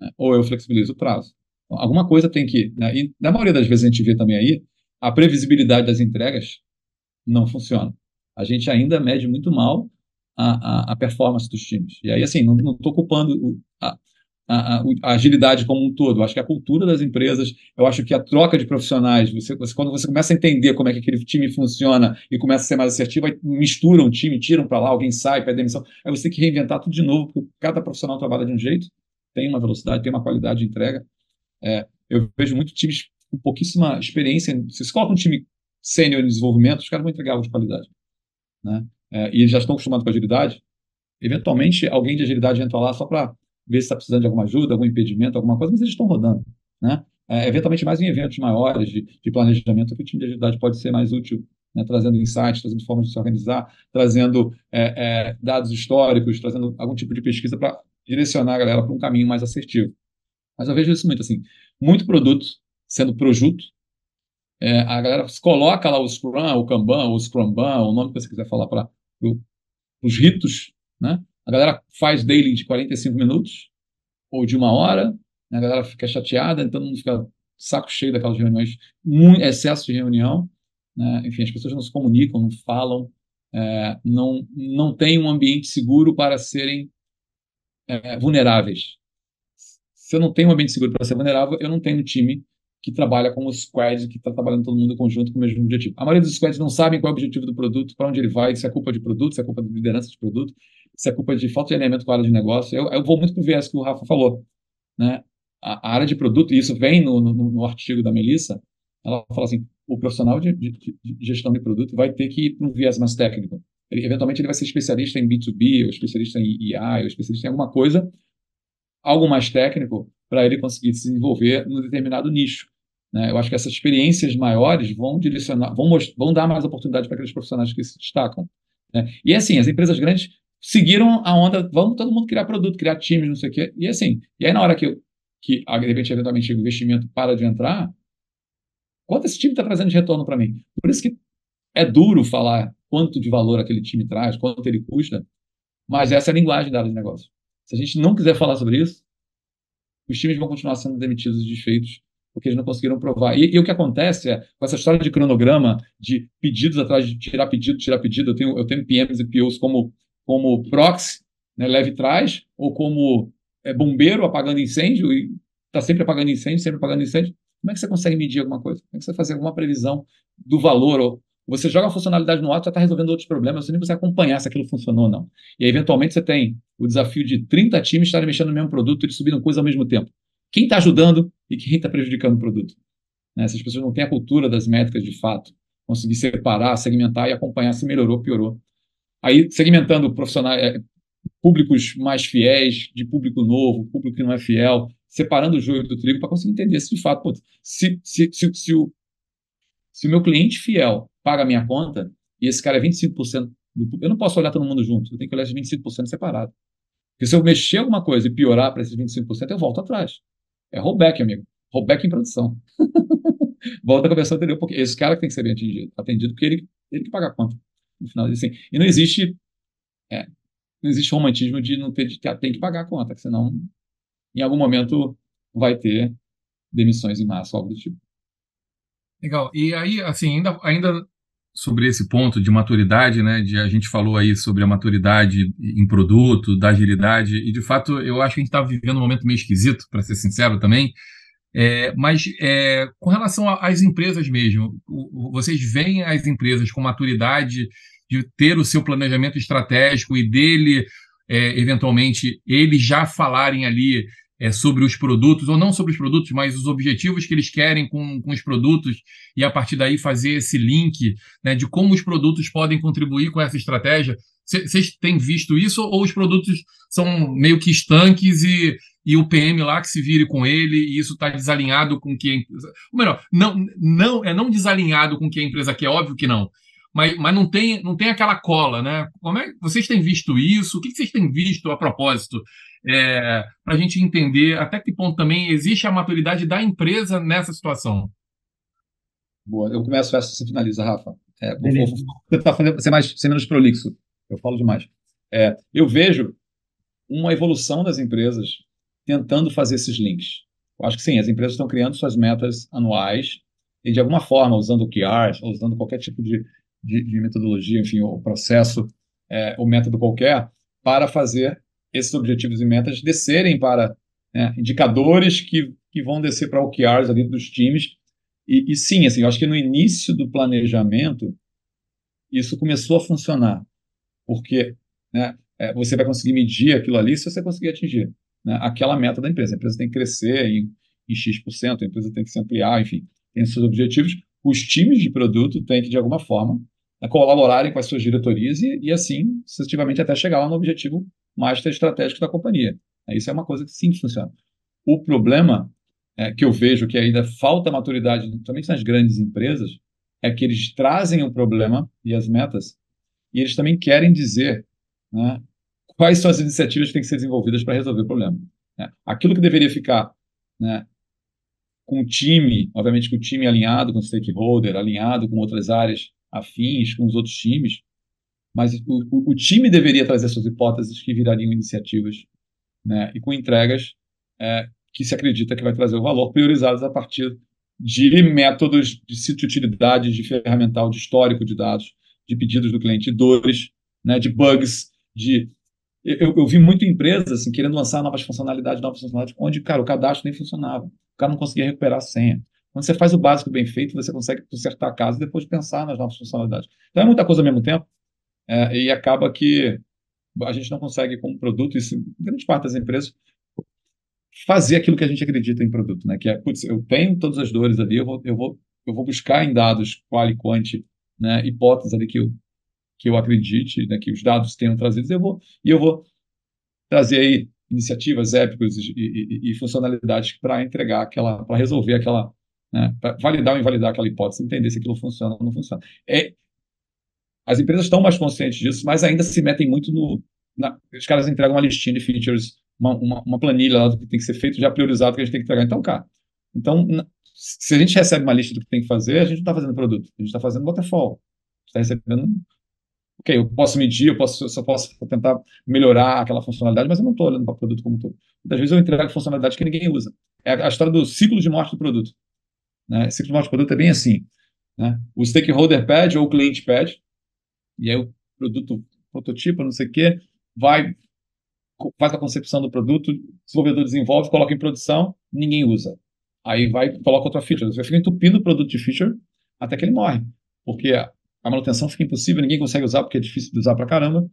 Né? Ou eu flexibilizo o prazo. Então, alguma coisa tem que. Né? E na maioria das vezes a gente vê também aí, a previsibilidade das entregas não funciona. A gente ainda mede muito mal a, a, a performance dos times. E aí, assim, não estou culpando a, a, a, agilidade como um todo. Eu acho que a cultura das empresas, eu acho que a troca de profissionais, você, você, quando você começa a entender como é que aquele time funciona e começa a ser mais assertivo, aí misturam o time, tiram para lá, alguém sai, pede demissão, aí você tem que reinventar tudo de novo, porque cada profissional trabalha de um jeito, tem uma velocidade, tem uma qualidade de entrega. É, eu vejo muitos times com pouquíssima experiência. Se você coloca um time sênior em desenvolvimento, os caras vão entregar algo de qualidade. Né? É, e eles já estão acostumados com agilidade. Eventualmente, alguém de agilidade entra lá só para ver se está precisando de alguma ajuda, algum impedimento, alguma coisa, mas eles estão rodando. Né? É, eventualmente, mais em eventos maiores de, de planejamento, que o time de agilidade pode ser mais útil, né? trazendo insights, trazendo formas de se organizar, trazendo é, é, dados históricos, trazendo algum tipo de pesquisa para direcionar a galera para um caminho mais assertivo. Mas eu vejo isso muito assim, muito produto sendo projuto, é, a galera coloca lá o Scrum, o Kanban, o Scrumban, o nome que você quiser falar para os ritos, né? A galera faz daily de 45 minutos ou de uma hora, né? a galera fica chateada, então não fica saco cheio daquelas reuniões, muito excesso de reunião, né? enfim, as pessoas não se comunicam, não falam, é, não, não tem um ambiente seguro para serem é, vulneráveis. Se eu não tenho um ambiente seguro para ser vulnerável, eu não tenho um time que trabalha com o squad, que está trabalhando todo mundo em conjunto com o mesmo objetivo. A maioria dos squads não sabem qual é o objetivo do produto, para onde ele vai, se é culpa de produto, se é culpa de liderança de produto, se é culpa de falta de alinhamento com a área de negócio. Eu, eu vou muito para o viés que o Rafa falou. Né? A, a, área de produto, e isso vem no, no, no, artigo da Melissa, ela fala assim, o profissional de, de, de gestão de produto vai ter que ir para um viés mais técnico. Ele, eventualmente ele vai ser especialista em B2B, ou especialista em EI, ou especialista em alguma coisa, algo mais técnico, para ele conseguir se desenvolver num determinado nicho. Né? Eu acho que essas experiências maiores vão direcionar, vão, vão dar mais oportunidade para aqueles profissionais que se destacam. Né? E assim, as empresas grandes seguiram a onda, vamos todo mundo criar produto, criar times, não sei o quê. E assim, e aí na hora que, que de repente, eventualmente, o investimento para de entrar, quanto esse time está trazendo de retorno para mim? Por isso que é duro falar quanto de valor aquele time traz, quanto ele custa, mas essa é a linguagem da área de negócio. Se a gente não quiser falar sobre isso, os times vão continuar sendo demitidos e desfeitos porque eles não conseguiram provar. E, e, o que acontece é, com essa história de cronograma, de pedidos atrás de tirar pedido, tirar pedido, eu tenho, eu tenho PMs e POs como, como proxy, né, leve trás, ou como é, bombeiro apagando incêndio, e está sempre apagando incêndio, sempre apagando incêndio. Como é que você consegue medir alguma coisa? Como é que você fazer alguma previsão do valor? Ou você joga a funcionalidade no alto, já está resolvendo outros problemas, você nem consegue acompanhar se aquilo funcionou ou não. E aí, eventualmente, você tem o desafio de 30 times estarem mexendo no mesmo produto e subindo coisa ao mesmo tempo. Quem está ajudando e quem está prejudicando o produto? Né? Essas pessoas não têm a cultura das métricas de fato, conseguir separar, segmentar e acompanhar se melhorou ou piorou. Aí, segmentando profissionais, é, públicos mais fiéis, de público novo, público que não é fiel, separando o joio do trigo para conseguir entender se de fato, pô, se, se, se, se, o, se o meu cliente fiel paga a minha conta e esse cara é 25% do eu não posso olhar todo mundo junto, eu tenho que olhar esses 25% separado. Porque se eu mexer alguma coisa e piorar para esses 25%, eu volto atrás. É rollback, amigo. Rollback em produção. Volta a conversão anterior, porque esse cara que tem que ser atendido, atendido porque ele, ele que paga a conta. No final, assim. E não existe. É, não existe romantismo de não ter, de ter tem que pagar a conta, senão, em algum momento, vai ter demissões em massa, algo do tipo. Legal. E aí, assim, ainda, ainda sobre esse ponto de maturidade, né? De, a gente falou aí sobre a maturidade em produto, da agilidade, e de fato eu acho que a gente está vivendo um momento meio esquisito, para ser sincero também. É, mas é, com relação às empresas mesmo, vocês veem as empresas com maturidade de ter o seu planejamento estratégico e dele, é, eventualmente, eles já falarem ali é, sobre os produtos, ou não sobre os produtos, mas os objetivos que eles querem com, com os produtos, e a partir daí fazer esse link né, de como os produtos podem contribuir com essa estratégia. Vocês têm visto isso ou os produtos são meio que estanques e, e o PM lá que se vire com ele e isso está desalinhado com o que a empresa. Ou melhor, não, não, é não desalinhado com o que a empresa quer, óbvio que não. Mas, mas não, tem, não tem aquela cola, né? Como é, vocês têm visto isso? O que vocês têm visto a propósito? É, para a gente entender até que ponto também existe a maturidade da empresa nessa situação. Boa, eu começo essa, você finaliza, Rafa. É, vou, vou, vou tentar ser, mais, ser menos prolixo. Eu falo demais. É, eu vejo uma evolução das empresas tentando fazer esses links. Eu acho que sim, as empresas estão criando suas metas anuais e, de alguma forma, usando o ou usando qualquer tipo de, de, de metodologia, enfim, o processo, é, o método qualquer, para fazer esses objetivos e metas descerem para né, indicadores que, que vão descer para OKRs ali dos times. E, e sim, assim, eu acho que no início do planejamento, isso começou a funcionar porque né, é, você vai conseguir medir aquilo ali se você conseguir atingir né, aquela meta da empresa. A empresa tem que crescer em, em X%, a empresa tem que se ampliar, enfim, tem seus objetivos. Os times de produto têm que, de alguma forma, né, colaborarem com as suas diretorias e, e, assim, sucessivamente, até chegar lá no objetivo master estratégico da companhia. Isso é uma coisa que sim funciona. O problema é, que eu vejo que ainda falta maturidade, principalmente nas grandes empresas, é que eles trazem o problema e as metas e eles também querem dizer né, quais são as iniciativas que têm que ser desenvolvidas para resolver o problema. Né? Aquilo que deveria ficar né, com o time, obviamente com o time alinhado com o stakeholder, alinhado com outras áreas afins, com os outros times, mas o, o, o time deveria trazer suas hipóteses que virariam iniciativas né, e com entregas é, que se acredita que vai trazer o valor, priorizadas a partir de métodos de sítio utilidade, de ferramental, de histórico de dados, de pedidos do cliente, dores, né, de bugs, de eu, eu, vi muito empresas assim, querendo lançar novas funcionalidades, novas funcionalidades, onde, cara, o cadastro nem funcionava. O cara não conseguia recuperar a senha. Quando você faz o básico bem feito, você consegue consertar a casa e depois pensar nas novas funcionalidades. Então é muita coisa ao mesmo tempo é, e acaba que a gente não consegue, como produto, isso, grande parte das empresas, fazer aquilo que a gente acredita em produto, né? Que é, putz, eu tenho todas as dores ali, eu vou, eu vou, eu vou buscar em dados qual e quanti né, hipóteses ali que eu, que eu acredite, né, que os dados tenham trazido, eu vou, e eu vou trazer aí iniciativas épicas e, e, e funcionalidades para entregar aquela, para resolver aquela, né, para validar ou invalidar aquela hipótese, entender se aquilo funciona ou não funciona. É, as empresas estão mais conscientes disso, mas ainda se metem muito no. Na, os caras entregam uma listinha de features, uma, uma, uma, planilha lá do que tem que ser feito, já priorizado que a gente tem que entregar. Então, cara, então se a gente recebe uma lista do que tem que fazer, a gente não está fazendo produto, a gente está fazendo waterfall. Está recebendo. Ok, eu posso medir, eu posso, eu só posso tentar melhorar aquela funcionalidade, mas eu não estou olhando para o produto como um todo. Muitas vezes eu entrego funcionalidade que ninguém usa. É a história do ciclo de morte do produto. Né? O ciclo de morte do produto é bem assim. Né? O stakeholder pede ou o cliente pede, e aí o produto prototipo, não sei o quê, vai, faz a concepção do produto, o desenvolvedor desenvolve, coloca em produção, ninguém usa. Aí vai coloca outra feature. Você fica entupindo o produto de feature até que ele morre. Porque a manutenção fica impossível, ninguém consegue usar porque é difícil de usar pra caramba.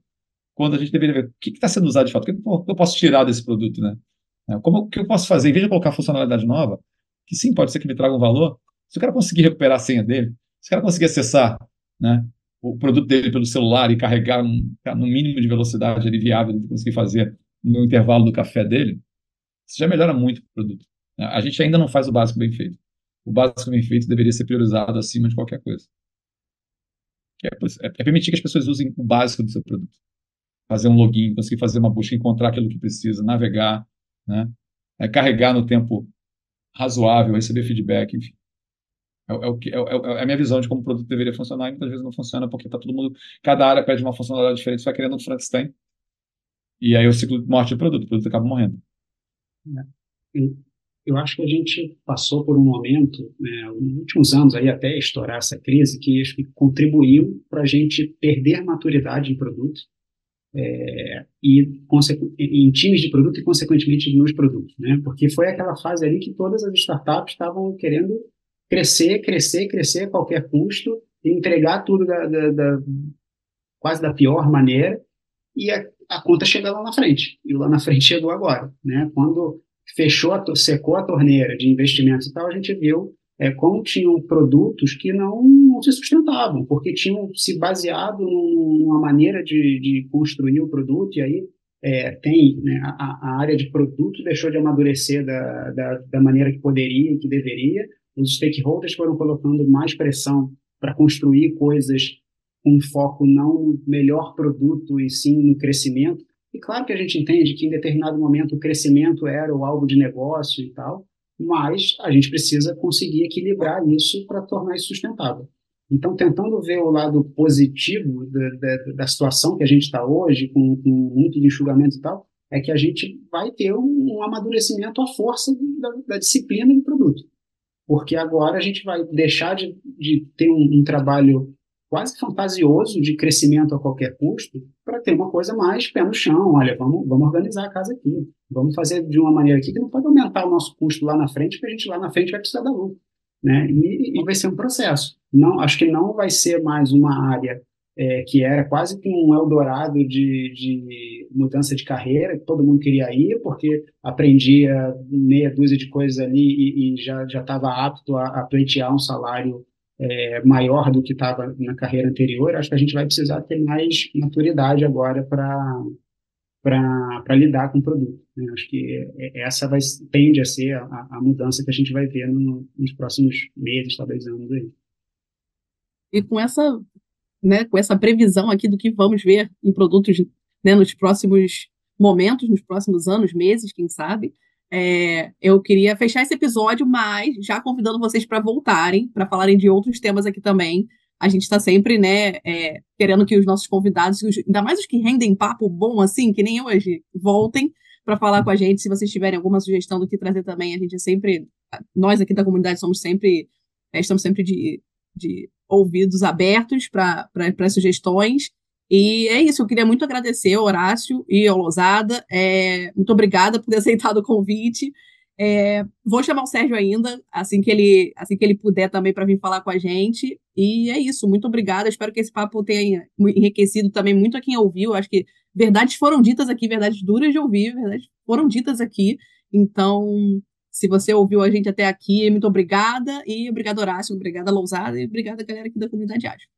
Quando a gente deveria ver o que está sendo usado de fato, o que eu posso tirar desse produto, né? É, como o que eu posso fazer? Em vez de colocar funcionalidade nova, que sim, pode ser que me traga um valor, se o cara conseguir recuperar a senha dele, se o cara conseguir acessar né, o produto dele pelo celular e carregar um, no mínimo de velocidade ali viável de conseguir fazer no intervalo do café dele, isso já melhora muito o produto. A gente ainda não faz o básico bem feito. O básico bem feito deveria ser priorizado acima de qualquer coisa. É, é, é, permitir que as pessoas usem o básico do seu produto. Fazer um login, conseguir fazer uma busca, encontrar aquilo que precisa, navegar, né? É, carregar no tempo razoável, receber feedback, enfim. É, é, o que, é, é, é, a minha visão de como o produto deveria funcionar e muitas vezes não funciona porque tá todo mundo, cada área pede uma funcionalidade diferente, você vai querendo um Frankenstein e aí o ciclo de morte do produto, o produto acaba morrendo. Eu acho que a gente passou por um momento, né, nos últimos anos, aí até estourar essa crise, que acho que contribuiu para a gente perder maturidade em produto é, e em times de produto e, consequentemente, nos produtos. Né? Porque foi aquela fase ali que todas as startups estavam querendo crescer, crescer, crescer a qualquer custo, entregar tudo da, da, da, quase da pior maneira, e a, a conta chega lá na frente. E lá na frente chegou agora. Né? Quando fechou, a, secou a torneira de investimentos e tal, a gente viu é, como tinham produtos que não, não, se sustentavam, porque tinham se baseado numa maneira de, de construir o produto, e aí é, tem né, a, a, área de produto deixou de amadurecer da, da, da maneira que poderia e que deveria, os stakeholders foram colocando mais pressão para construir coisas com foco não no melhor produto e sim no crescimento. E claro que a gente entende que em determinado momento o crescimento era o algo de negócio e tal, mas a gente precisa conseguir equilibrar isso para tornar isso sustentável. Então, tentando ver o lado positivo da, da, da situação que a gente está hoje, com, com, muito de enxugamento e tal, é que a gente vai ter um, um amadurecimento à força da, da, disciplina do produto. Porque agora a gente vai deixar de, de ter um, um trabalho quase fantasioso de crescimento a qualquer custo para ter uma coisa mais pé no chão. Olha, vamos, vamos organizar a casa aqui. Vamos fazer de uma maneira aqui que não pode aumentar o nosso custo lá na frente, porque a gente lá na frente vai precisar da lucro. Né? E, e vai ser um processo. Não, acho que não vai ser mais uma área é, que era quase que um Eldorado de, de mudança de carreira, todo mundo queria ir, porque aprendia meia dúzia de coisas ali e, e já estava apto a, a pleitear um salário é, maior do que estava na carreira anterior, acho que a gente vai precisar ter mais maturidade agora para lidar com o produto. Né? Acho que essa vai, tende a ser a, a mudança que a gente vai ver no, nos próximos meses, talvez anos aí. E com essa, né, com essa previsão aqui do que vamos ver em produtos né, nos próximos momentos, nos próximos anos, meses, quem sabe, é, eu queria fechar esse episódio, mas já convidando vocês para voltarem, para falarem de outros temas aqui também. A gente está sempre, né, é, querendo que os nossos convidados, ainda mais os que rendem papo bom, assim, que nem hoje, voltem para falar com a gente. Se vocês tiverem alguma sugestão do que trazer também, a gente é sempre, nós aqui da comunidade somos sempre, é, estamos sempre de, de ouvidos abertos para sugestões. E é isso, eu queria muito agradecer ao Horácio e ao Lousada. É, muito obrigada por ter aceitado o convite. É, vou chamar o Sérgio ainda, assim que ele, assim que ele puder também para vir falar com a gente. E é isso, muito obrigada. Espero que esse papo tenha enriquecido também muito a quem ouviu. Acho que verdades foram ditas aqui, verdades duras de ouvir, verdades foram ditas aqui. Então, se você ouviu a gente até aqui, muito obrigada. E obrigado, Horácio, obrigada, Lousada, e obrigada, galera aqui da comunidade ágil.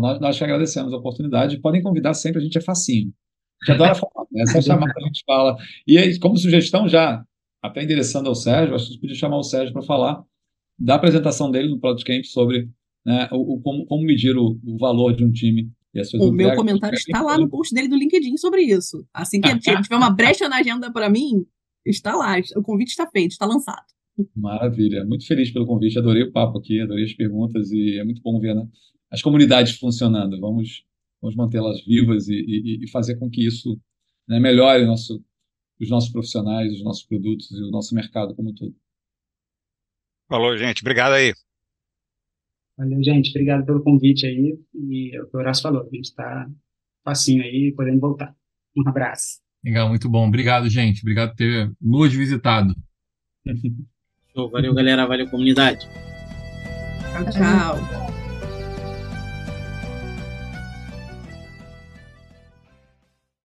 Nós, nós te agradecemos a oportunidade. Podem convidar sempre, a gente é facinho. A gente adora falar, né? é só chamar que a gente fala. E aí, como sugestão, já até endereçando ao Sérgio, acho que a gente podia chamar o Sérgio para falar da apresentação dele no Product Camp sobre né, o, o como, como, medir o, o, valor de um time. o meu comentário está lá no post dele do LinkedIn sobre isso. Assim que tiver uma brecha na agenda para mim, está lá. O convite está feito, está lançado. Maravilha. Muito feliz pelo convite. Adorei o papo aqui, adorei as perguntas e é muito bom ver né, as comunidades funcionando. Vamos, vamos mantê-las vivas e, e, e, fazer com que isso né, melhore nosso, os nossos profissionais, os nossos produtos e o nosso mercado como um todo. Falou, gente. Obrigado aí. Valeu, gente. Obrigado pelo convite aí. E o que o Horácio falou, a gente está facinho aí, podendo voltar. Um abraço. Legal, muito bom. Obrigado, gente. Obrigado por ter nos visitado. Show. Valeu, galera. Valeu, comunidade. Tchau, tchau.